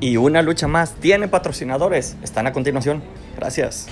Y una lucha más tiene patrocinadores. Están a continuación. Gracias.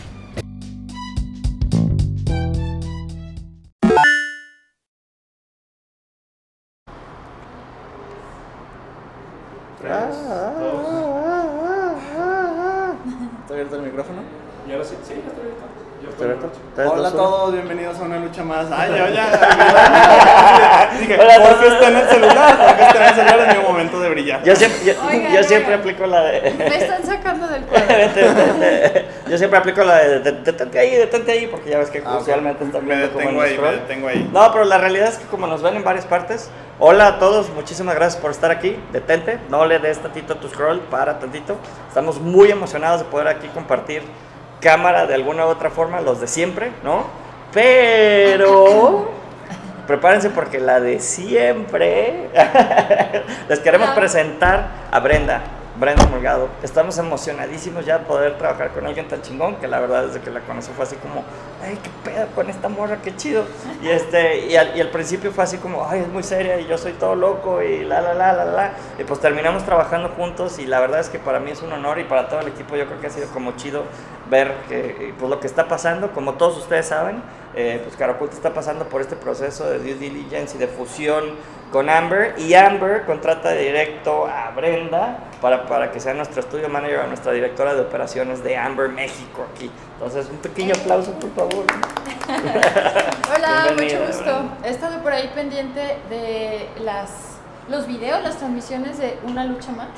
Siempre aplico la de, de- detente ahí, detente ahí, porque ya ves que Ah, ok. usualmente están viendo como ahí, scroll. me detengo ahí. No, pero la realidad es que como nos ven en varias partes, hola a todos, muchísimas gracias por estar aquí, detente, no le des tantito a tu scroll, para tantito. Estamos muy emocionados de poder aquí compartir cámara de alguna u otra forma, los de siempre, ¿no? Pero prepárense porque la de siempre les queremos Ah. presentar a Brenda. Brenda Morgado, estamos emocionadísimos ya de poder trabajar con alguien tan chingón que la verdad desde que la conocí fue así como, ay, qué pedo con esta morra, qué chido. Y, este, y, al, y al principio fue así como, ay, es muy seria y yo soy todo loco y la, la, la, la, la. Y pues terminamos trabajando juntos y la verdad es que para mí es un honor y para todo el equipo yo creo que ha sido como chido ver que, pues, lo que está pasando. Como todos ustedes saben, eh, pues Caracol está pasando por este proceso de due diligence y de fusión con Amber y Amber contrata directo a Brenda para, para que sea nuestro estudio manager, a nuestra directora de operaciones de Amber México aquí. Entonces, un pequeño aplauso, por favor. Hola, Bienvenida, mucho gusto. Brenda. He estado por ahí pendiente de las, los videos, las transmisiones de Una Lucha Más.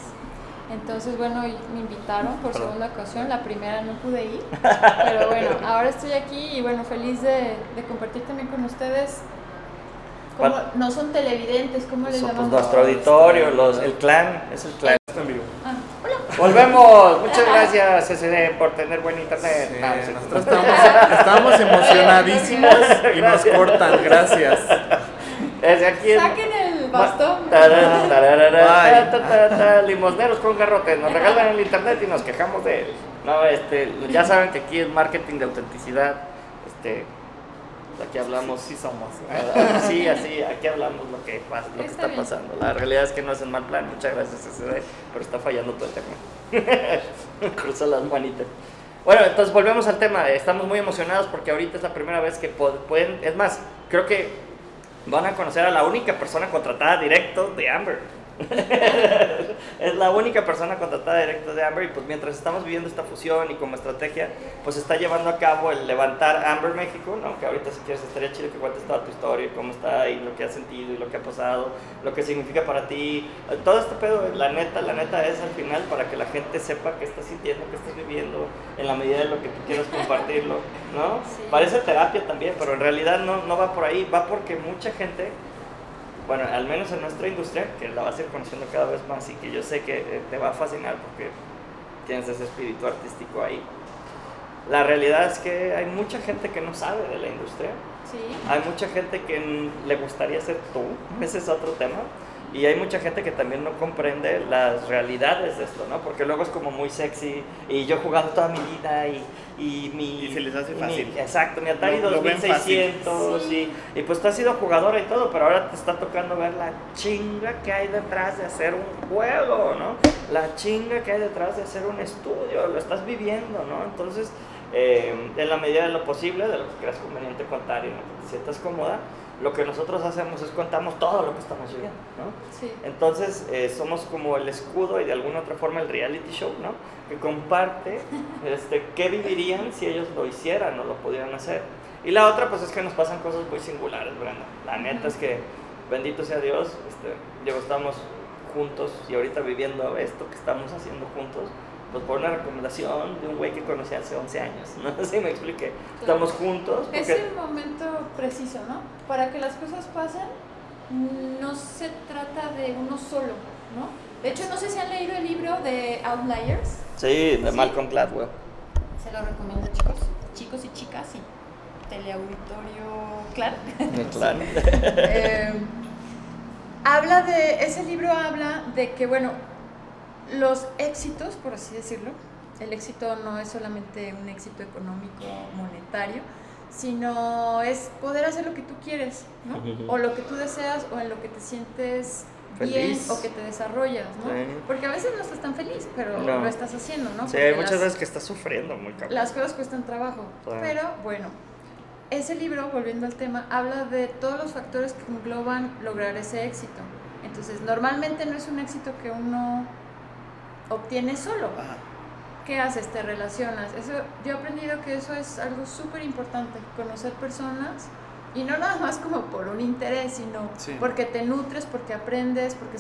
Entonces, bueno, me invitaron por Perdón. segunda ocasión. La primera no pude ir. Pero bueno, ahora estoy aquí y bueno, feliz de, de compartir también con ustedes. Como ¿Cuál? no son televidentes, ¿cómo les Somos llamamos? nuestro auditorio, los, el clan, es el clan. Está en vivo. Ah, hola. Volvemos. Muchas gracias, SD, por tener buen internet. Sí, No, sí. nosotros estamos, estamos emocionadísimos y nos cortan, gracias. Desde aquí en- Tarara, tarara, ta, Limosneros con garrotes, nos regalan el internet y nos quejamos de él. No, este, ya saben que aquí es marketing de autenticidad. Este, aquí hablamos. Sí somos. Ah, Sí, así, aquí hablamos lo que pasa, lo que Está pasando. La realidad es que no es en mal plan, muchas gracias SD, pero está fallando todo el tema. Cruza las manitas. Bueno, entonces volvemos al tema. Estamos muy emocionados porque ahorita es la primera vez que pueden, es más, creo que van a conocer a la única persona contratada directo de Amber. es la única persona contratada directo de Amber y pues mientras estamos viviendo esta fusión y como estrategia, pues está llevando a cabo el levantar Amber México, ¿no? Que ahorita si quieres estaría chido que cuentes toda tu historia y cómo está y lo que has sentido y lo que ha pasado, lo que significa para ti, todo este pedo, la neta, la neta es al final para que la gente sepa qué estás sintiendo, qué estás viviendo, en la medida de lo que tú quieras compartirlo, ¿no? Sí. Parece terapia también, pero en realidad no, no va por ahí, va porque mucha gente bueno, al menos en nuestra industria, que la vas a ir conociendo cada vez más y que yo sé que eh, te va a fascinar porque tienes ese espíritu artístico ahí. La realidad es que hay mucha gente que no sabe de la industria, Sí. hay mucha gente que le gustaría ser tú, ese es otro tema, y hay mucha gente que también no comprende las realidades de esto, ¿no? Porque luego es como muy sexy, y yo he jugado toda mi vida, y, y mi... Y se les hace mi- fácil. exacto, mi Atari Lo- lo ven 2600, fácil. y, y pues tú has sido jugadora y todo, pero ahora te está tocando ver la chinga que hay detrás de hacer un juego, ¿no? La chinga que hay detrás de hacer un estudio, lo estás viviendo, ¿no? Entonces, eh, en la medida de lo posible, de lo que creas conveniente contar y en lo que te sientas cómoda, lo que nosotros hacemos es contamos todo lo que estamos viviendo, ¿no? Sí. Entonces eh, somos como el escudo y de alguna otra forma el reality show, ¿no? Que comparte este, qué vivirían si ellos lo hicieran o lo pudieran hacer. Y la otra pues es que nos pasan cosas muy singulares, Brenda. La neta es que, bendito sea Dios, este, digo, estamos juntos y ahorita viviendo esto que estamos haciendo juntos, pues por una recomendación de un güey que conocí hace 11 años, no si me expliqué. Estamos juntos Es porque... el momento preciso, ¿no? Para que las cosas pasen, no se trata de uno solo, ¿no? De hecho, no sé si han leído el libro de Outliers. Sí, de Sí. Malcolm Gladwell. Se lo recomiendo, chicos. Chicos y chicas, y teleauditorio, claro. Claro. Eh, habla de, ese libro habla de que, bueno, los éxitos, por así decirlo, el éxito no es solamente un éxito económico, monetario, sino es poder hacer lo que tú quieres, ¿no? O lo que tú deseas o en lo que te sientes bien Feliz. o que te desarrollas, ¿no? Sí. Porque a veces no estás tan feliz, pero No. lo estás haciendo, ¿no? Sí, Porque hay muchas las- veces que estás sufriendo muy cabrón. las cosas cuestan trabajo. Pero bueno, ese libro, volviendo al tema, habla de todos los factores que engloban lograr ese éxito. Entonces, normalmente no es un éxito que uno obtiene solo. Ajá. ¿Qué haces? Te relacionas. Eso, yo he aprendido que eso es algo súper importante, conocer personas y no nada más como por un interés, sino Sí. porque te nutres, porque aprendes, porque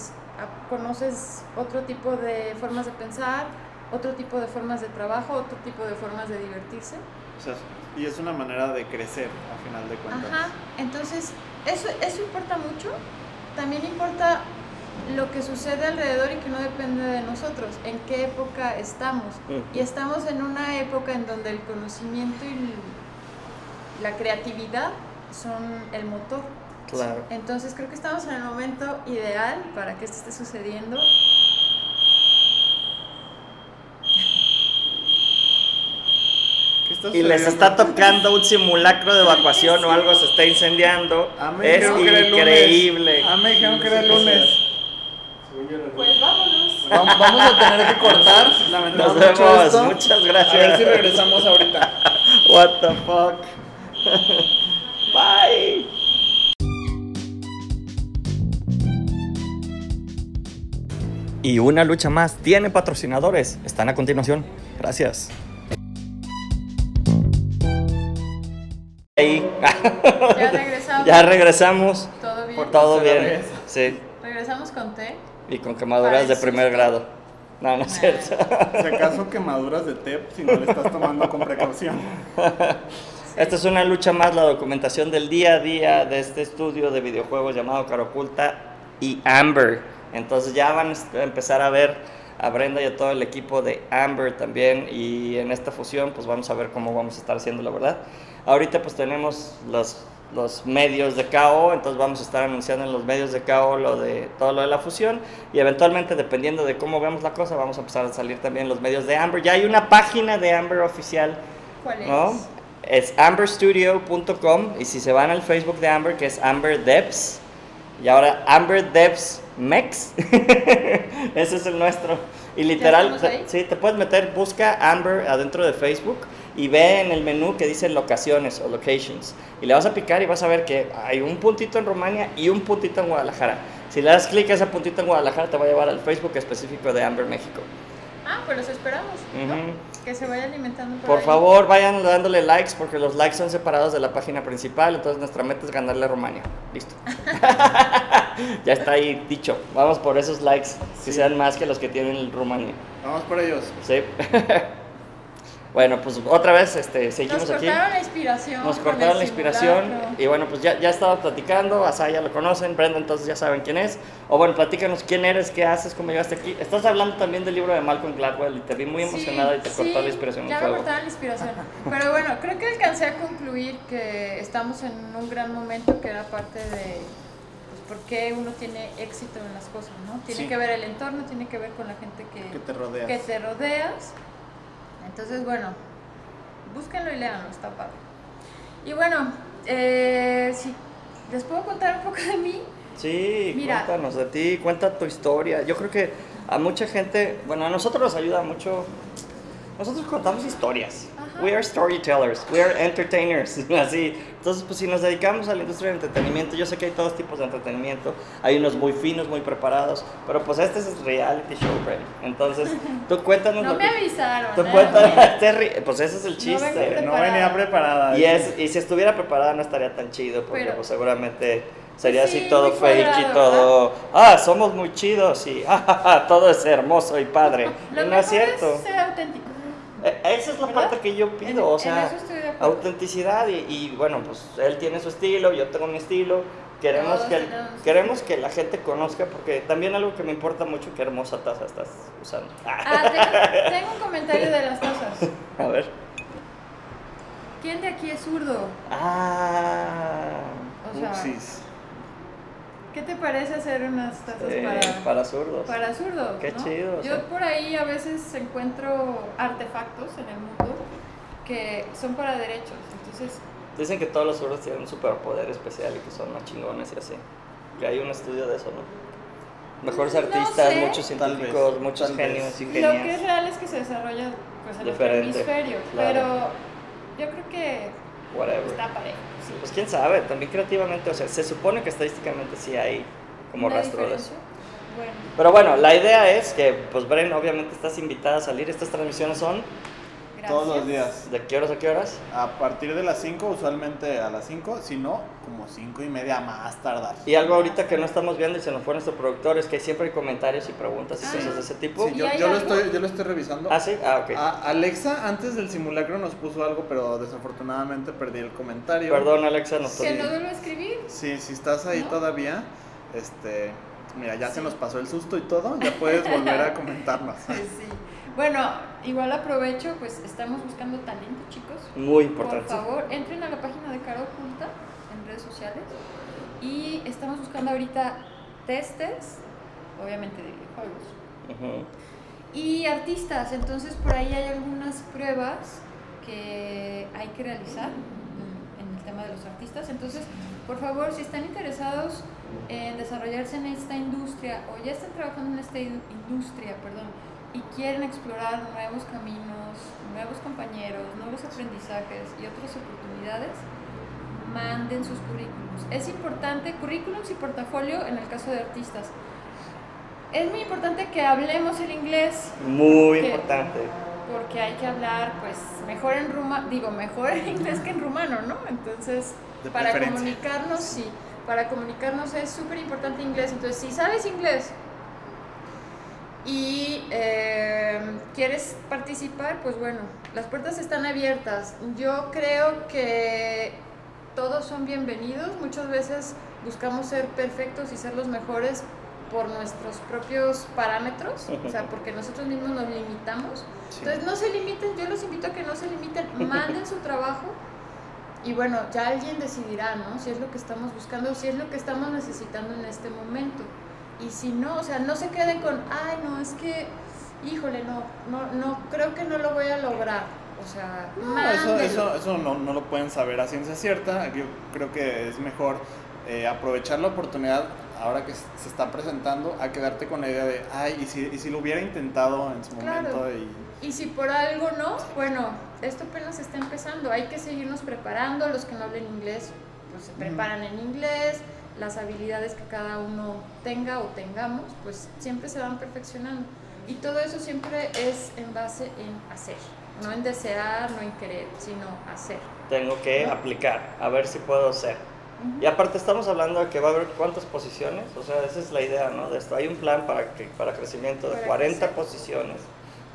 conoces otro tipo de formas de pensar, otro tipo de formas de trabajo, otro tipo de formas de divertirse. O sea, y es una manera de crecer, a final de cuentas. Ajá, entonces eso, eso importa mucho. También importa lo que sucede alrededor y que no depende de nosotros, en qué época estamos. Y estamos en una época en donde el conocimiento y la creatividad son el motor. Claro. Entonces creo que estamos en el momento ideal para que esto esté sucediendo. ¿Qué está Y les está tocando un simulacro de evacuación o algo, se está incendiando. Ah, Es increíble. Ah, me dijeron que era el lunes. Según yo era el Pues vámonos. Vamos, vamos a tener que cortar. Nos mucho vemos, esto. muchas A ver si gracias. regresamos ahorita. What the fuck. Bye. Y una lucha más tiene patrocinadores. Están a continuación. Gracias. Ahí. Ya regresamos. ya regresamos. ¿Todo bien? Todo bien. Sí. Regresamos con té. Y con quemaduras de primer grado. No, no es cierto. Si acaso quemaduras de TEP si no le estás tomando con precaución. Esta es una lucha más, la documentación del día a día de este estudio de videojuegos llamado Cara Oculta y Amber. Entonces ya van a empezar a ver a Brenda y a todo el equipo de Amber también y en esta fusión pues vamos a ver cómo vamos a estar haciendo la verdad. Ahorita pues tenemos los, los medios de KO, entonces vamos a estar anunciando en los medios de KO lo de todo lo de la fusión y eventualmente dependiendo de cómo vemos la cosa vamos a empezar a salir también los medios de Amber. Ya hay una página de Amber oficial ¿Cuál es? ¿no? Es amberstudio.com y si se van al Facebook de Amber, que es Amber Devs, y ahora Amber Devs Mex, ese es el nuestro. Y literal, sí, te puedes meter, busca Amber adentro de Facebook y ve en el menú que dice locaciones o locations. Y le vas a picar y vas a ver que hay un puntito en Rumania y un puntito en Guadalajara. Si le das clic a ese puntito en Guadalajara, te va a llevar al Facebook específico de Amber México. Ah, pues los esperamos. ¿no? Ujú. Que se vaya alimentando por, Por ahí. favor, vayan dándole likes porque los likes son separados de la página principal, entonces nuestra meta es ganarle a Rumania. Listo. ya está ahí dicho. Vamos por esos likes, que Sí. sean más que los que tienen Rumania. Vamos por ellos. Sí. bueno, pues otra vez este, Nos seguimos aquí. cortaron la inspiración. Nos cortaron la inspiración simulacro. y bueno, pues ya, ya estaba platicando, Asá ya lo conocen, Brenda entonces ya saben quién es. O bueno, platícanos quién eres, qué haces, cómo llegaste aquí. Estás hablando también del libro de Malcolm Gladwell y te vi muy Sí, emocionada y te cortó sí, la inspiración Ya me cortaron la inspiración. Pero bueno, creo que alcancé a concluir que estamos en un gran momento que era parte de pues, por qué uno tiene éxito en las cosas, ¿no? Tiene Sí. que ver el entorno, tiene que ver con la gente que, Que te rodeas. que te rodeas. Entonces, bueno, búsquenlo y leanlo, está padre. Y bueno, eh, si les puedo contar un poco de mí. Sí, Mira. cuéntanos de ti, cuenta tu historia. Yo creo que a mucha gente, bueno, a nosotros nos ayuda mucho. Nosotros contamos historias. We are storytellers, we are entertainers, así. Entonces, pues si nos dedicamos a la industria del entretenimiento, yo sé que hay todos tipos de entretenimiento. Hay unos muy finos, muy preparados, pero pues este es el reality show, Brent. Entonces, tú cuéntanos No lo me que... avisaron. Tú ¿eh? cuéntanos, te ri- pues ese es el chiste. preparada. No venía preparada. Y, es, y si estuviera preparada no estaría tan chido, porque Pero- pues, seguramente sería Sí, así todo fake y cuadrado, todo, ah, somos muy chidos y ah, todo es hermoso y padre. Lo y no mejor es cierto. es ser auténtico. E- Esa es la ¿Verdad? parte que yo En- pido, o en sea, autenticidad y, y, bueno, pues él tiene su estilo, yo tengo mi estilo. Queremos que, queremos que la gente conozca, porque también algo que me importa mucho, qué hermosa taza estás usando. Ah, tengo, tengo un comentario de las tazas. A ver. ¿Quién de aquí es zurdo? Ah, O sea, Upsis. ¿Qué te parece hacer unas tazas eh, para, para zurdos. para zurdos? Qué ¿no? chido, Yo sea. por ahí a veces encuentro artefactos en el mundo que son para derechos. Entonces, Dicen que todos los zurdos tienen un superpoder especial y que son más chingones y así. Que hay un estudio de eso, ¿no? Mejores No artistas, sé. muchos científicos, vez, muchos genios y Lo que es real es que se desarrolla pues, en Diferente, otro hemisferio, claro. pero yo creo que Whatever. está parejo. sí. Pues quién sabe, también creativamente, o sea, se supone que estadísticamente sí hay como ¿Una rastro de eso. Bueno, Pero bueno, la idea es que, pues Bren, obviamente estás invitada a salir. Estas transmisiones son gracias. Todos los días. de qué horas a qué horas. A partir de las 5, usualmente a las 5, si no, como 5 y media más tardar. Y algo ahorita que no estamos viendo y se nos fue nuestro productor es que siempre hay comentarios y preguntas y Ah. cosas de ese tipo. Sí, ¿Y yo, lo estoy, yo lo estoy revisando. Ah, sí, ah, ok. A- Alexa antes del simulacro nos puso algo, pero desafortunadamente perdí el comentario. Perdón, Alexa, no Que estoy. no vuelvo a escribir. Sí, si estás ahí ¿No? todavía, este, mira, ya Sí. se nos pasó el susto y todo, ya puedes volver a comentarnos. Sí. Bueno, igual aprovecho, pues estamos buscando talento, chicos. Muy Por importante. favor, entren a la página de Cara Oculta en redes sociales. Y estamos buscando ahorita testers, obviamente de videojuegos. Y artistas, entonces por ahí hay algunas pruebas que hay que realizar en- el tema de los artistas. Entonces, por favor, si están interesados en desarrollarse en esta industria o ya están trabajando en esta in- industria, perdón, y quieren explorar nuevos caminos, nuevos compañeros, nuevos aprendizajes y otras oportunidades, manden sus currículums. Es importante, currículums y portafolio en el caso de artistas. Es muy importante que hablemos el inglés Muy importante. porque hay que hablar pues mejor en rumano, digo, mejor en inglés que en rumano, ¿no? Entonces, De para comunicarnos, sí, para comunicarnos es súper importante inglés. Entonces, si sabes inglés y eh, quieres participar, pues bueno, las puertas están abiertas. Yo creo que todos son bienvenidos. Muchas veces buscamos ser perfectos y ser los mejores por nuestros propios parámetros, o sea, porque nosotros mismos nos limitamos. Sí. Entonces no se limiten, yo los invito a que no se limiten, manden su trabajo y bueno, ya alguien decidirá, ¿no? Si es lo que estamos buscando, si es lo que estamos necesitando en este momento. Y si no, o sea, no se queden con, ay, no, es que, híjole, no, no, no, creo que no lo voy a lograr. O sea, No, eso, eso, eso no, no lo pueden saber a ciencia cierta. Yo creo que es mejor eh, aprovechar la oportunidad ahora que se está presentando a quedarte con la idea de, ay, y si, y si lo hubiera intentado en su Claro. momento y Y si por algo no, bueno, esto apenas está empezando, hay que seguirnos preparando, los que no hablen inglés, pues se preparan en inglés, las habilidades que cada uno tenga o tengamos, pues siempre se van perfeccionando. Y todo eso siempre es en base en hacer, no en desear, no en querer, sino hacer. Tengo que aplicar, a ver si puedo ser. Ujú. Y aparte estamos hablando de que va a haber cuántas posiciones, o sea, esa es la idea, ¿no? De esto hay un plan para, que, para crecimiento de Para 40 crecer. posiciones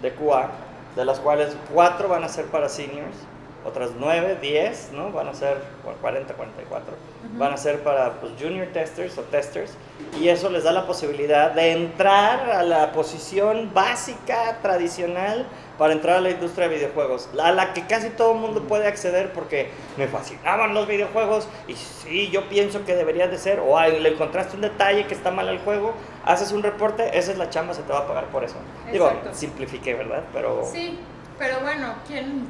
de QA, de las cuales 4 van a ser para seniors, otras 9, 10, ¿no? Van a ser bueno, 40, 44, Ujú. van a ser para pues, junior testers o testers, y eso les da la posibilidad de entrar a la posición básica, tradicional, para entrar a la industria de videojuegos, a la que casi todo el mundo puede acceder porque me fascinaban los videojuegos y sí, yo pienso que debería de ser, o ay, le encontraste un detalle que está mal al juego, haces un reporte, esa es la chamba, se te va a pagar por eso. Digo, Exacto. simplifiqué, ¿verdad? Pero Sí, pero bueno, ¿quién,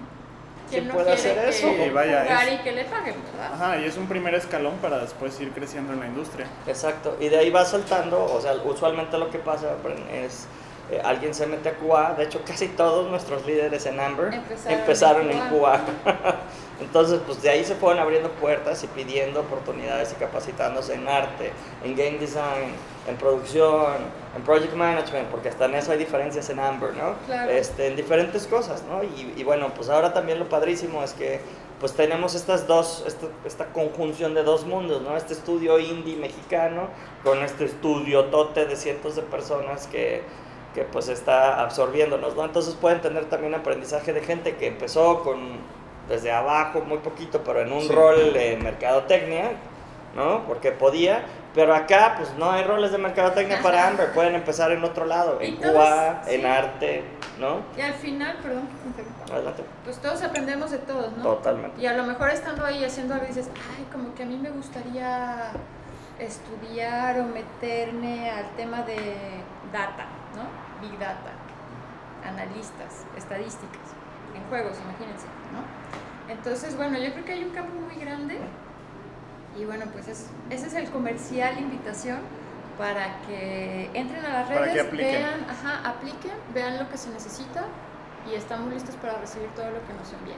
quién ¿Quién no puede hacer eso? que Sí, vaya, jugar es- y que le paguen, verdad? Ajá, y es un primer escalón para después ir creciendo en la industria. Exacto, y de ahí va saltando, o sea, usualmente lo que pasa es eh, alguien se mete a QA, de hecho casi todos nuestros líderes en Amber Empezaron empezaron, en en QA. Entonces, pues de ahí se fueron abriendo puertas y pidiendo oportunidades y capacitándose en arte, en game design, en producción, en project management, porque hasta en eso hay diferencias en Amber, ¿no? Claro. Este, en diferentes cosas, ¿no? Y, y bueno, pues ahora también lo padrísimo es que pues tenemos estas dos, esta, esta conjunción de dos mundos, ¿no? Este estudio indie mexicano con este estudio tote de cientos de personas que, que pues está absorbiéndonos, ¿no? Entonces pueden tener también aprendizaje de gente que empezó con desde abajo muy poquito, pero en un Sí. rol de mercadotecnia, ¿no? Porque podía, pero acá pues no hay roles de mercadotecnia para. Amber, pueden empezar en otro lado, en todos, sí. en arte, ¿no? Y al final, perdón Adelante. pues todos aprendemos de todos, ¿no? Totalmente. Y a lo mejor estando ahí haciendo algo dices, ay, como que a mí me gustaría estudiar o meterme al tema de data. Big data, analistas, estadísticas, en juegos, imagínense, ¿no? Entonces, bueno, yo creo que hay un campo muy grande y bueno, pues es, ese es el comercial, invitación para que entren a las redes, apliquen. vean, ajá, apliquen, vean lo que se necesita y estamos listos para recibir todo lo que nos envíen.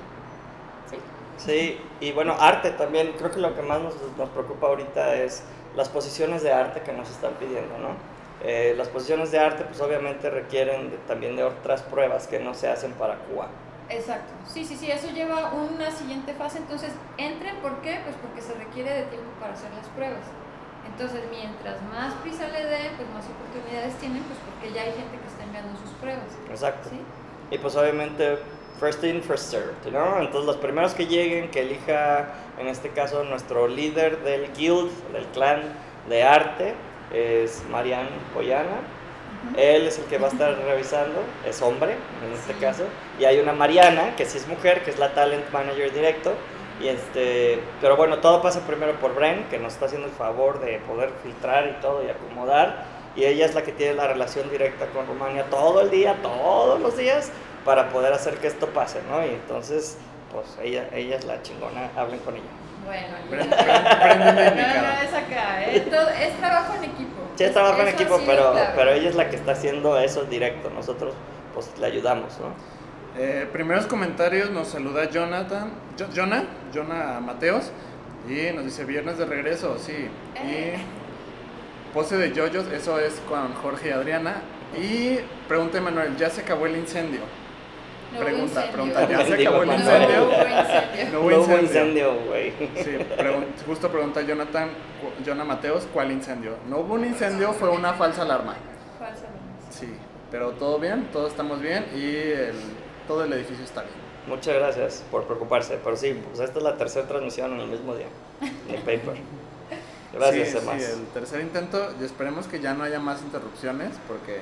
¿Sí? Sí, y bueno, arte también, creo que lo que más nos, nos preocupa ahorita es las posiciones de arte que nos están pidiendo, ¿no? Eh, las posiciones de arte pues obviamente requieren de- también de otras pruebas que no se hacen para Cuba. Exacto. Sí, sí, sí, eso lleva una siguiente fase. Entonces, entren, ¿por qué? Pues porque se requiere de tiempo para hacer las pruebas. Entonces, mientras más prisa le den, pues más oportunidades tienen, pues porque ya hay gente que está enviando sus pruebas. Exacto. ¿Sí? Y pues obviamente first in, first served, ¿no? Entonces los primeros que lleguen, que elija en este caso nuestro líder del guild, del clan de arte, es Marian Poyana. Ujú. Él es el que va a estar revisando, es hombre en este Sí. caso. Y hay una Mariana, que sí es mujer, que es la talent manager directo. Y este, pero bueno, todo pasa primero por Bren, que nos está haciendo el favor de poder filtrar y todo y acomodar. Y ella es la que tiene la relación directa con Rumania todo el día, todos los días, para poder hacer que esto pase, ¿no? Y entonces, pues ella, ella es la chingona, hablen con ella. Bueno, No, no, es acá. ¿eh? Todo- es trabajo en equipo. Sí, es trabajo en equipo, sí, pero, pero ella es la que está haciendo eso directo. Nosotros, pues, le ayudamos, ¿no? Eh, primeros comentarios nos saluda Jonathan, Jo- Jonah, Jonah Mateos, y nos dice viernes de regreso, sí. Eh. Y pose de yoyos, eso es con Jorge y Adriana. Y pregunta Manuel, ¿ya se acabó el incendio? Pregunta, pregunta, ¿ya se acabó el incendio? No hubo incendio. No incendio. güey. Sí, pregun- justo pregunta Jonathan, Jonah Mateos, ¿cuál incendio? No hubo un incendio, fue una falsa alarma. Falsa alarma. Sí, pero todo bien, todos estamos bien y el- todo el edificio está bien. Muchas gracias por preocuparse. Pero sí, pues esta es la tercera transmisión en el mismo día. De Paper. Gracias, sí, sí, el tercer intento y esperemos que ya no haya más interrupciones porque,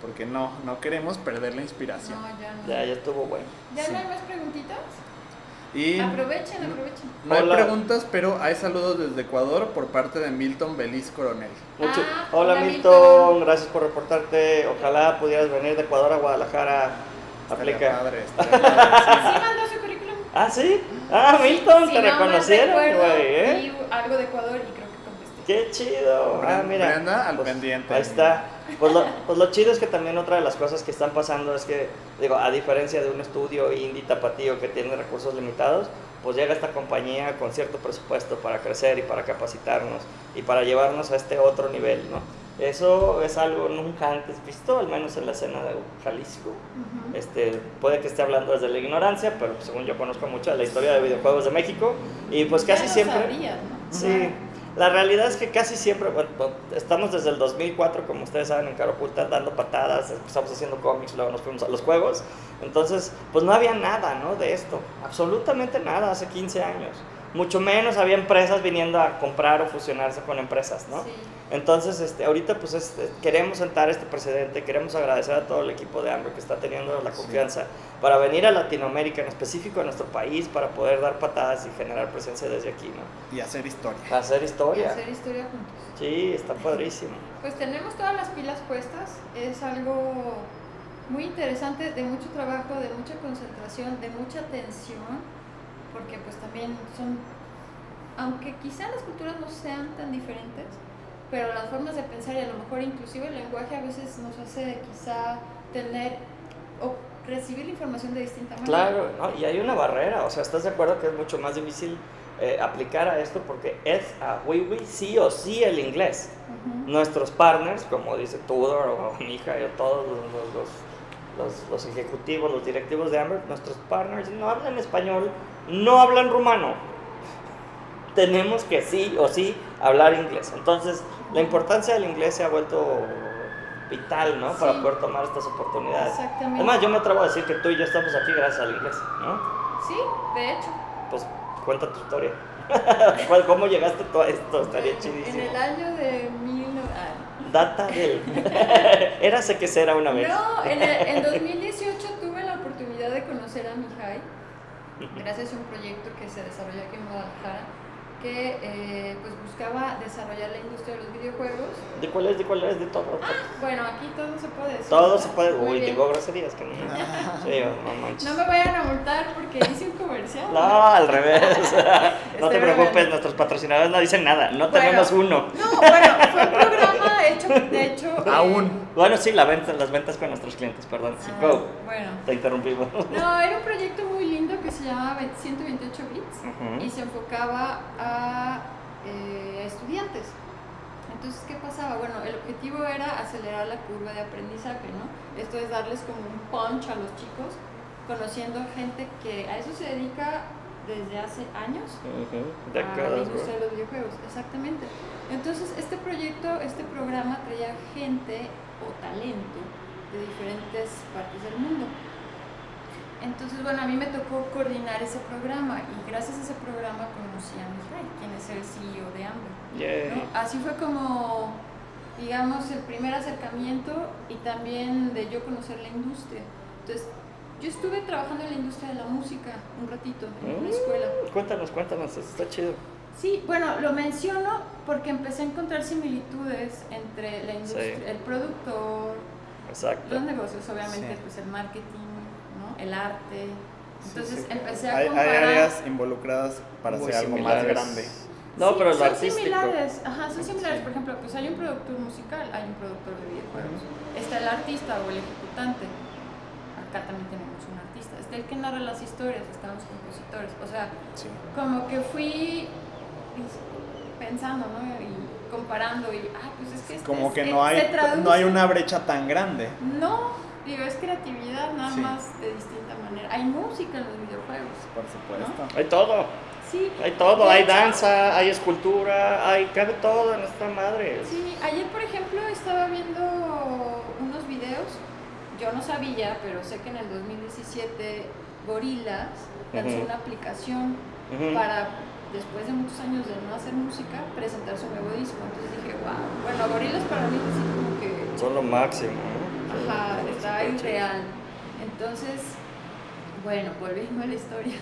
porque no, no queremos perder la inspiración. No, ya no. Ya, ya estuvo bueno. ¿Ya Sí. no hay más preguntitas? Y Aprovechen, aprovechen. no hay Hola. preguntas, pero hay saludos desde Ecuador por parte de Milton Beliz Coronel. Mucho- Ah, Hola, hola, Milton. Milton. gracias por reportarte. Ojalá pudieras venir de Ecuador a Guadalajara. Aplica. padre, Sí mandó su currículum. Ah, sí. Ah, Milton, Si te mal reconocieron, güey, ¿eh? vi algo de Ecuador y creo que contesté. Qué chido. Ah, mira. Brenda al Pues, pendiente. Ahí está. Pues lo, pues lo chido es que también otra de las cosas que están pasando es que, digo, a diferencia de un estudio indie tapatío que tiene recursos limitados, pues llega esta compañía con cierto presupuesto para crecer y para capacitarnos y para llevarnos a este otro nivel, ¿no? Eso es algo nunca antes visto, al menos en la escena de Jalisco. Ujú. Este, puede que esté hablando desde la ignorancia, pero según yo conozco mucho de la historia de videojuegos de México y pues Ya casi lo siempre... ¿no? Sí, la realidad es que casi siempre, bueno, estamos desde el 2004, como ustedes saben, en Cara Oculta, dando patadas, empezamos haciendo cómics, luego nos fuimos a los juegos, entonces, pues no había nada, ¿no? De esto, absolutamente nada hace 15 años. Mucho menos había empresas viniendo a comprar o fusionarse con empresas, ¿no? Sí. Entonces, este, ahorita pues este, queremos sentar este precedente, queremos agradecer a todo el equipo de Amber que está teniendo la Sí. confianza para venir a Latinoamérica, en específico a nuestro país, para poder dar patadas y generar presencia desde aquí, ¿no? Y hacer historia. Hacer Y historia. hacer historia juntos. Sí, está padrísimo. Pues tenemos todas las pilas puestas, es algo muy interesante, de mucho trabajo, de mucha concentración, de mucha atención, porque pues también son, aunque quizá las culturas no sean tan diferentes, pero las formas de pensar y a lo mejor inclusive el lenguaje a veces nos hace quizá tener o recibir la información de distinta manera. Claro, ¿no? y hay una barrera, o sea, ¿estás de acuerdo que es mucho más difícil eh, aplicar a esto porque es a Wiwi sí o sí el inglés? Ujú. Nuestros partners, como dice Tudor o Mija y todos los, los, los- los ejecutivos, los directivos de Amber, nuestros partners no hablan español, no hablan rumano. Tenemos que sí o sí hablar inglés. Entonces, la importancia del inglés se ha vuelto vital, ¿no? Para Sí. poder tomar estas oportunidades. Exactamente. Además, yo me atrevo a decir que tú y yo estamos aquí gracias al inglés, ¿no? Sí, de hecho. Pues cuenta tu historia. ¿Cuál- ¿Cómo llegaste tú a esto? Estaría En chidísimo. el año de ah, Data del. Érase que será una vez. No, en, el- en 2018 tuve la oportunidad de conocer a Mihai, gracias a un proyecto que se desarrolló aquí en Guadalajara, que eh, pues buscaba desarrollar la industria de los videojuegos. ¿De cuál es? ¿De cuál es? De todo. Bueno, aquí todo se puede decir. Todo se puede. Muy Uy, bien. digo groserías que no. Sí, no. No me vayan a multar porque hice un comercial. No, al revés. no te preocupes, nuestros patrocinadores no dicen nada. No Bueno. tenemos uno. No, bueno, fue un programa hecho, de hecho. eh, Aún. Bueno, sí, la venta, las ventas con nuestros clientes, perdón. Sí, ah, go. Bueno. Te interrumpimos. No, era un proyecto muy lindo que se llamaba 128 bits y se enfocaba a eh, estudiantes. Entonces, ¿qué pasaba? Bueno, el objetivo era acelerar la curva de aprendizaje, ¿no? Esto es darles como un punch a los chicos, conociendo gente que a eso se dedica desde hace años Ujú. a la Décadas, industria de los videojuegos, exactamente. Entonces, este proyecto, este programa traía gente o talento de diferentes partes del mundo. Entonces, bueno, a mí me tocó coordinar ese programa y gracias a ese programa conocí a Mihai, quien es el CEO de Amber. Yay. ¿no? Así fue como, digamos, el primer acercamiento y también de yo conocer la industria. Entonces, yo estuve trabajando en la industria de la música un ratito en una Mm. escuela. Cuéntanos, cuéntanos, está chido. Sí, bueno, lo menciono porque empecé a encontrar similitudes entre la industria, Sí. el productor, Exacto. los negocios, obviamente, Sí. pues el marketing, ¿no? el arte. Entonces sí. empecé a Hay, hay comparar. áreas involucradas para hacer algo más grande. No, Sí, pero son artístico. similares, ajá, son similares. Sí. Por ejemplo, pues hay un productor musical, hay un productor de videojuegos. Está el artista o el ejecutante. Acá también tenemos un artista. Está el que narra las historias, están los compositores. O sea, Sí. como que fui pensando, ¿no? Y comparando y, ah, pues es que este Como es- que no hay, se traduce- no hay una brecha tan grande. No, digo, es creatividad nada Sí. más de distinta manera. Hay música en los videojuegos. Por supuesto. Hay todo, Sí. hay todo, hay hecho, danza, hay escultura, hay, cabe todo en esta madre. Sí, ayer por ejemplo estaba viendo unos videos, yo no sabía, pero sé que en el 2017 Gorillaz lanzó una aplicación para, después de muchos años de no hacer música, presentar su nuevo disco. Entonces dije, wow, bueno, Gorillaz para mí es como que, Son lo máximo. ¿no? ajá, está irreal. Entonces, bueno, volviendo a la historia.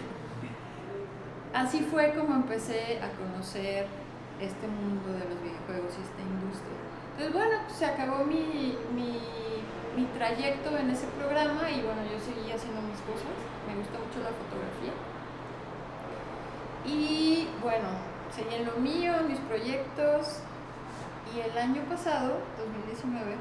Así fue como empecé a conocer este mundo de los videojuegos y esta industria. Entonces, bueno, pues, se acabó mi, mi, mi trayecto en ese programa y bueno, yo seguí haciendo mis cosas. Me gusta mucho la fotografía. Y bueno, seguí en lo mío, en mis proyectos. Y el año pasado, 2019, eh,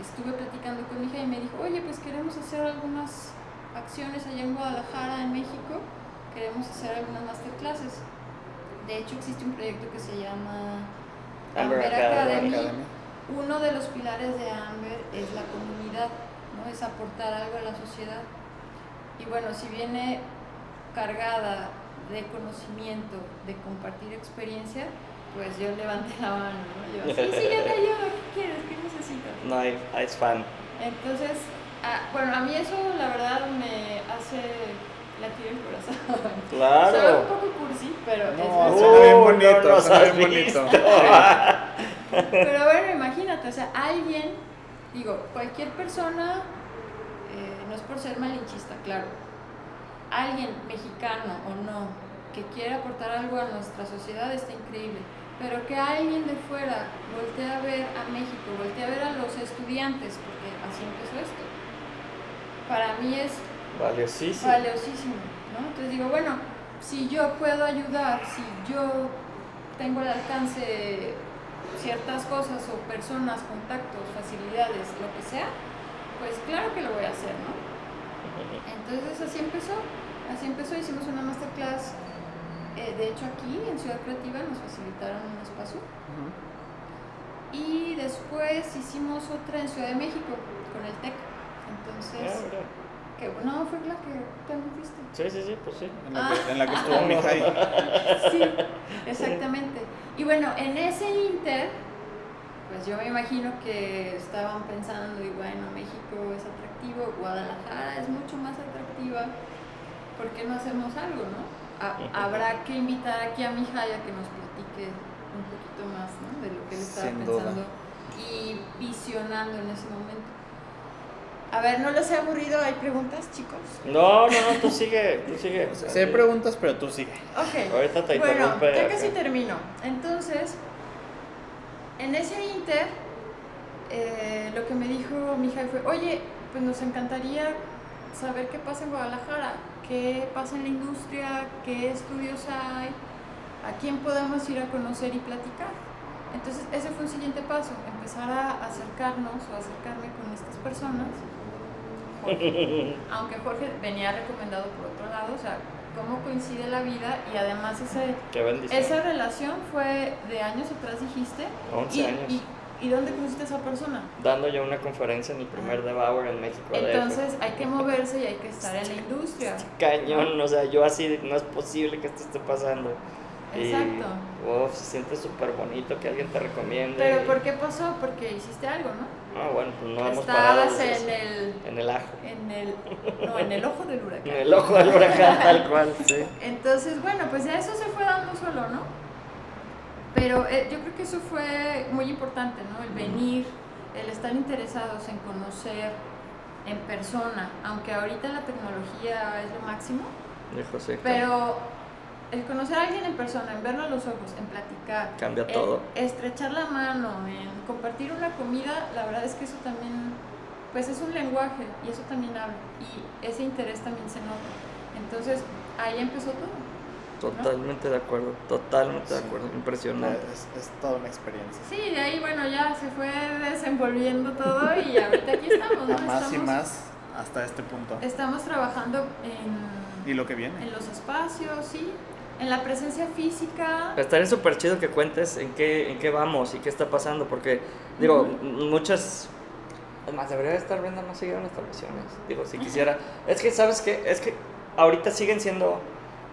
estuve platicando con mi hija y me dijo, oye, pues queremos hacer algunas acciones allá en Guadalajara, en México. Queremos hacer algunas masterclasses. De hecho, existe un proyecto que se llama Amber. Academy. Uno de los pilares de Amber es la comunidad, ¿no? Es aportar algo a la sociedad. Y bueno, si viene cargada de conocimiento, de compartir experiencia, pues yo levanté la mano, ¿no? Yo, sí, sí, yo te ayudo, ¿qué quieres? ¿Qué necesitas? No, hay, hay es fan. Entonces, ah, bueno, a mí eso la verdad me hace latir el corazón. Soy un Claro. poco cursi, pero es No, verdad. suena bien bonito, no nos suena bien bonito. Pero bueno, imagínate, o sea, alguien, digo, cualquier persona, eh, no es por ser malinchista, claro, alguien mexicano o no, que quiera aportar algo a nuestra sociedad está increíble, pero que alguien de fuera voltee a ver a México, voltee a ver a los estudiantes, porque así empezó esto, para mí es Valiosísimo. valiosísimo, ¿no? Entonces digo, bueno, si yo puedo ayudar, si yo tengo al alcance ciertas cosas o personas, contactos, facilidades, lo que sea, pues claro que lo voy a hacer, ¿no? Entonces así empezó, así empezó, hicimos una masterclass, eh, de hecho aquí en Ciudad Creativa nos facilitaron un espacio y después hicimos otra en Ciudad de México con el TEC, Ah, entonces, mira. Que no, fue la que te metiste. Sí, sí, sí, pues sí. En la que, en la que estuvo Mihai. Sí, exactamente. Y bueno, en ese inter, pues yo me imagino que estaban pensando, y bueno, México es atractivo, Guadalajara es mucho más atractiva, ¿por qué no hacemos algo, no? Ha- habrá que invitar aquí a Mijaya que nos platique un poquito más, ¿no? De lo que él estaba Sin duda. pensando y visionando en ese momento. A ver, ¿no les he aburrido? ¿Hay preguntas, chicos? No, no, no, tú sigue, tú sigue. Si hay preguntas, pero tú sigue. Ok. Ahorita te Bueno, interrumpe. ya acá. casi termino. Entonces, en ese inter, eh, lo que me dijo mi hija fue, oye, pues nos encantaría saber qué pasa en Guadalajara, qué pasa en la industria, qué estudios hay, a quién podemos ir a conocer y platicar. Entonces ese fue un siguiente paso, empezar a acercarnos o acercarme con estas personas. Jorge, aunque Jorge venía recomendado por otro lado, o sea, cómo coincide la vida y además ese, esa relación fue de años atrás, dijiste. 11 y, años. Y, ¿Y dónde conociste a esa persona? Dando yo una conferencia en el primer de Bauer en México. Entonces hay que moverse y hay que estar en la industria. Cañón, o sea, yo así, no es posible que esto esté pasando. Exacto. Y, uf, se siente súper bonito que alguien te recomiende. Pero ¿por qué pasó? Porque hiciste algo, ¿no? Ah, bueno, pues no hemos parado. Estabas desde en el, En el ajo. en el, no, en el ojo del huracán. En el ojo del huracán, tal cual, sí. Entonces, bueno, pues ya eso se fue dando solo, ¿no? Pero eh, yo creo que eso fue muy importante, ¿no? El venir, el estar interesados en conocer en persona, aunque ahorita la tecnología es lo máximo, Dijo, sí. pero el conocer a alguien en persona, en verlo a los ojos, en platicar, Cambia en todo. estrechar la mano, en compartir una comida, la verdad es que eso también, pues es un lenguaje y eso también habla y ese interés también se nota. Entonces ahí empezó todo. Totalmente de acuerdo, totalmente de Sí. acuerdo. Impresionante. Es, es toda una experiencia. Sí, de ahí, bueno, ya se fue desenvolviendo todo y ahorita aquí estamos, ¿no? A más y estamos, más hasta este punto. Estamos trabajando en, Y lo que viene. en los espacios, sí, en la presencia física. Estaría súper chido que cuentes en qué, en qué vamos y qué está pasando, porque, digo, Ujú. m- muchas... Además, debería de estar Brenda más seguido en nuestras misiones. Digo, si quisiera... Es que, ¿sabes qué? Es que ahorita siguen siendo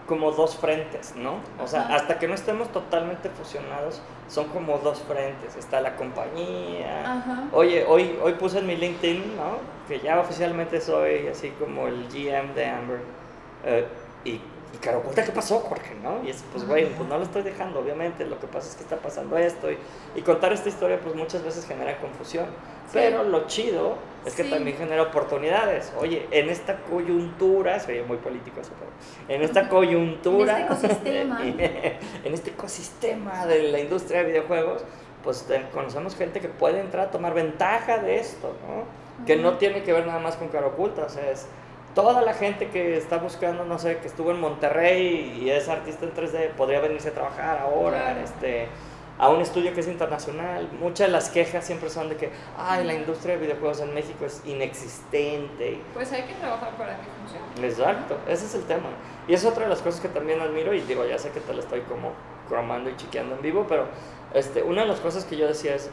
como dos frentes, ¿no? O sea, Ajá. hasta que no estemos totalmente fusionados, son como dos frentes. Está la compañía. Oye, hoy, hoy puse en mi LinkedIn, ¿no? Que ya oficialmente soy así como el GM de Amber. Eh, y, y Oculta, ¿qué pasó, Jorge? ¿No? Y es, pues, güey, pues no lo estoy dejando, obviamente. Lo que pasa es que está pasando esto. Y, y contar esta historia, pues muchas veces genera confusión. Sí. Pero lo chido es que Sí. también genera oportunidades. Oye, en esta coyuntura, se oye muy político eso, pero en esta coyuntura, En este ecosistema. en este ecosistema de la industria de videojuegos, pues conocemos gente que puede entrar a tomar ventaja de esto, ¿no? Que no tiene que ver nada más con cara oculta, o sea, es toda la gente que está buscando, no sé, que estuvo en Monterrey y es artista en 3D, podría venirse a trabajar ahora, Claro. este a un estudio que es internacional. Muchas de las quejas siempre son de que, ay, la industria de videojuegos en México es inexistente. Pues hay que trabajar para que funcione. Exacto, ese es el tema. Y es otra de las cosas que también admiro y digo, ya sé que te lo estoy como cromando y chiqueando en vivo, pero este, una de las cosas que yo decía es,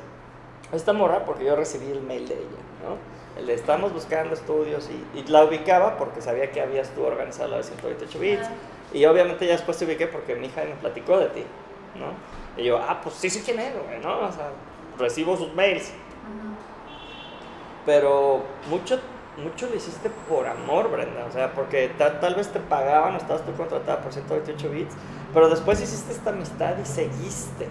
esta morra, porque yo recibí el mail de ella, ¿no? El de estamos buscando estudios y, y la ubicaba porque sabía que habías tú organizado la de 128 bits. Y obviamente ya después te ubiqué porque mi hija me platicó de ti, ¿no? Y yo, ah, pues sí sé quién es, güey, ¿no? O sea, recibo sus mails. Pero mucho, mucho lo hiciste por amor, Brenda. O sea, porque ta- tal vez te pagaban, estabas tú contratada por 128 bits, pero después hiciste esta amistad y seguiste.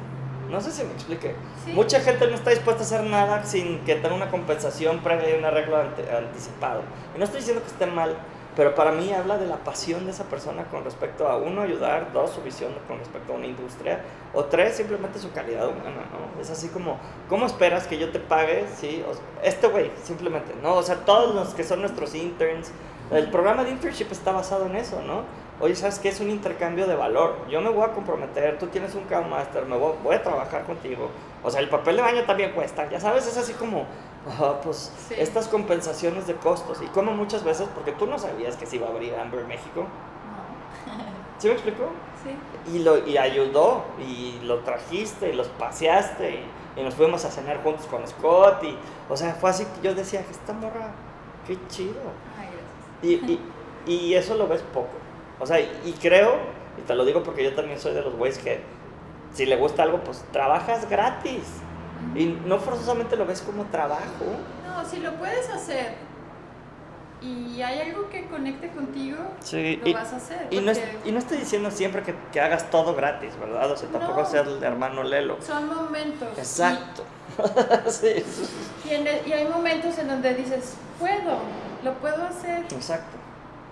No sé si me explique. Sí. Mucha gente no está dispuesta a hacer nada sin que tenga una compensación previa y un arreglo ante- anticipado. Y no estoy diciendo que esté mal, pero para mí habla de la pasión de esa persona con respecto a uno, ayudar, dos, su visión con respecto a una industria, o tres, simplemente su calidad humana, ¿no? Es así como, ¿cómo esperas que yo te pague? Sí, o este güey, simplemente, ¿no? O sea, todos los que son nuestros interns, el programa de internship está basado en eso, ¿no? Oye, ¿sabes qué? Es un intercambio de valor. Yo me voy a comprometer, tú tienes un Cow Master, me voy, voy a trabajar contigo. O sea, el papel de baño también cuesta, ya sabes, es así como, ah, pues, Sí. estas compensaciones de costos. Y como muchas veces, porque tú no sabías que se iba a abrir Amber México. No. ¿Sí me explicó? Sí. Y, lo, y ayudó, y lo trajiste, y los paseaste, y, y nos fuimos a cenar juntos con Scott. Y, o sea, fue así que yo decía, esta morra, qué chido. Ay, gracias. Y, y, y eso lo ves poco. O sea, y creo, y te lo digo porque yo también soy de los güeyes que si le gusta algo, pues trabajas gratis. Y no forzosamente lo ves como trabajo. No, si lo puedes hacer y hay algo que conecte contigo, Sí, lo vas a hacer. y, no es- y no estoy diciendo siempre que, que hagas todo gratis, ¿verdad? O sea, tampoco No. seas el hermano Lelo. Son momentos. Exacto. sí, Y, y en el- y hay momentos en donde dices, puedo, lo puedo hacer, exacto.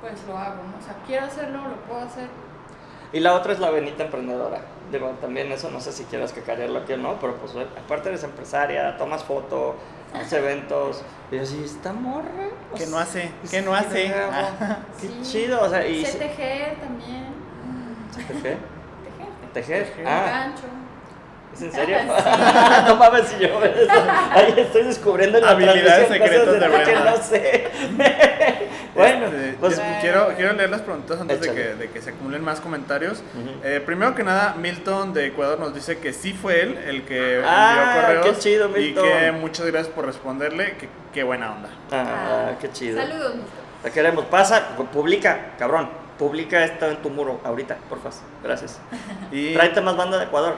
Pues lo hago. ¿no? O sea, quiero hacerlo, lo puedo hacer. Y la otra es la venita emprendedora. Digo, también eso no sé si quieras cacarearlo aquí o no, pero pues aparte eres empresaria, tomas foto, haces eventos. Y yo así, esta morra. ¿Qué pues, no hace? ¿Qué sí, no hace? de huevo. Ah. Qué Sí. chido, o sea, y... Sé tejer también. ¿Tejer? Tejer. ¿Tejer? Tejer. Ah, Gancho. ¿Es en serio? Sí. no mames si yo Ahí estoy descubriendo en la Habilidades secretas de ti que no sé. Bueno, Este, pues yo quiero, quiero leer las preguntas antes de que, de que se acumulen más comentarios. Eh, primero que nada, Milton de Ecuador nos dice que sí fue él el que Ah, envió correos. qué chido, Y Milton. que muchas gracias por responderle. Que, qué buena onda. ah, qué chido. Saludos, Milton. La queremos. Pasa, publica, cabrón. Publica esto en tu muro ahorita, porfa. Gracias. Y Tráete más banda de Ecuador.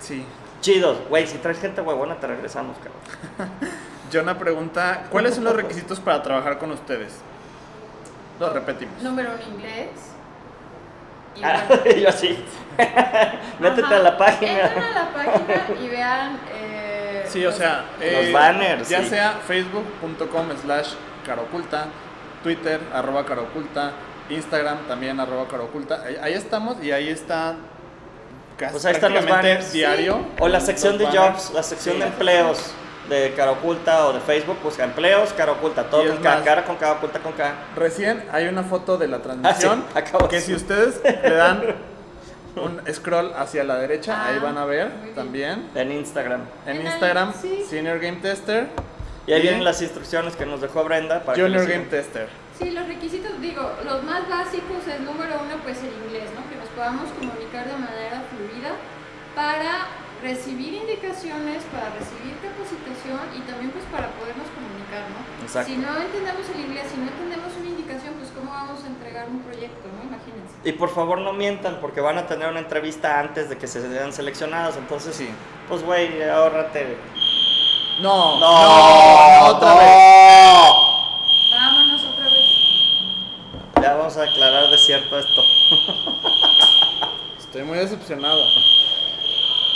sí. Chidos. Güey, si traes gente huevona, te regresamos, cabrón. Jonah pregunta, ¿cuáles son los requisitos para trabajar con ustedes? Lo repetimos. Número uno, inglés. Y Ah, bueno, yo así. Métete Ajá. a la página. Entren a la página y vean. eh, Sí, o los- sea, eh, Los banners, Ya sí. sea facebook.com slash caroculta, Twitter arroba caroculta, Instagram también arroba caroculta. Ahí, ahí estamos y ahí está casi Pues ahí están los banners. diario. O la sección de banners. jobs, la sección Sí. de empleos de cara oculta o de Facebook, busca empleos, cara oculta, todo con más- cara con K, oculta con K. Recién hay una foto de la transmisión Ah, sí, acabo de que si ustedes le dan un scroll hacia la derecha, Ah, ahí van a ver también. En Instagram. En En el- Instagram, sí. Senior Game Tester, Y ahí Y- vienen las instrucciones que nos dejó Brenda para que Junior Game. Tester. Sí, los requisitos, digo, los más básicos es número uno, pues el inglés, ¿no? Que nos podamos comunicar de manera fluida para recibir indicaciones, para recibir capacitación y también pues para podernos comunicar, ¿no? Exacto. Si no entendemos el inglés, si no entendemos una indicación, pues cómo vamos a entregar un proyecto, ¿no? Imagínense. Y por favor no mientan porque van a tener una entrevista antes de que se sean seleccionados. Entonces, Sí. pues güey, ahórrate. No, No, otra no. vez. Vámonos otra vez. Ya vamos a aclarar de cierto esto. Estoy muy decepcionado.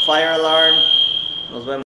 Fire alarm. Nos vemos.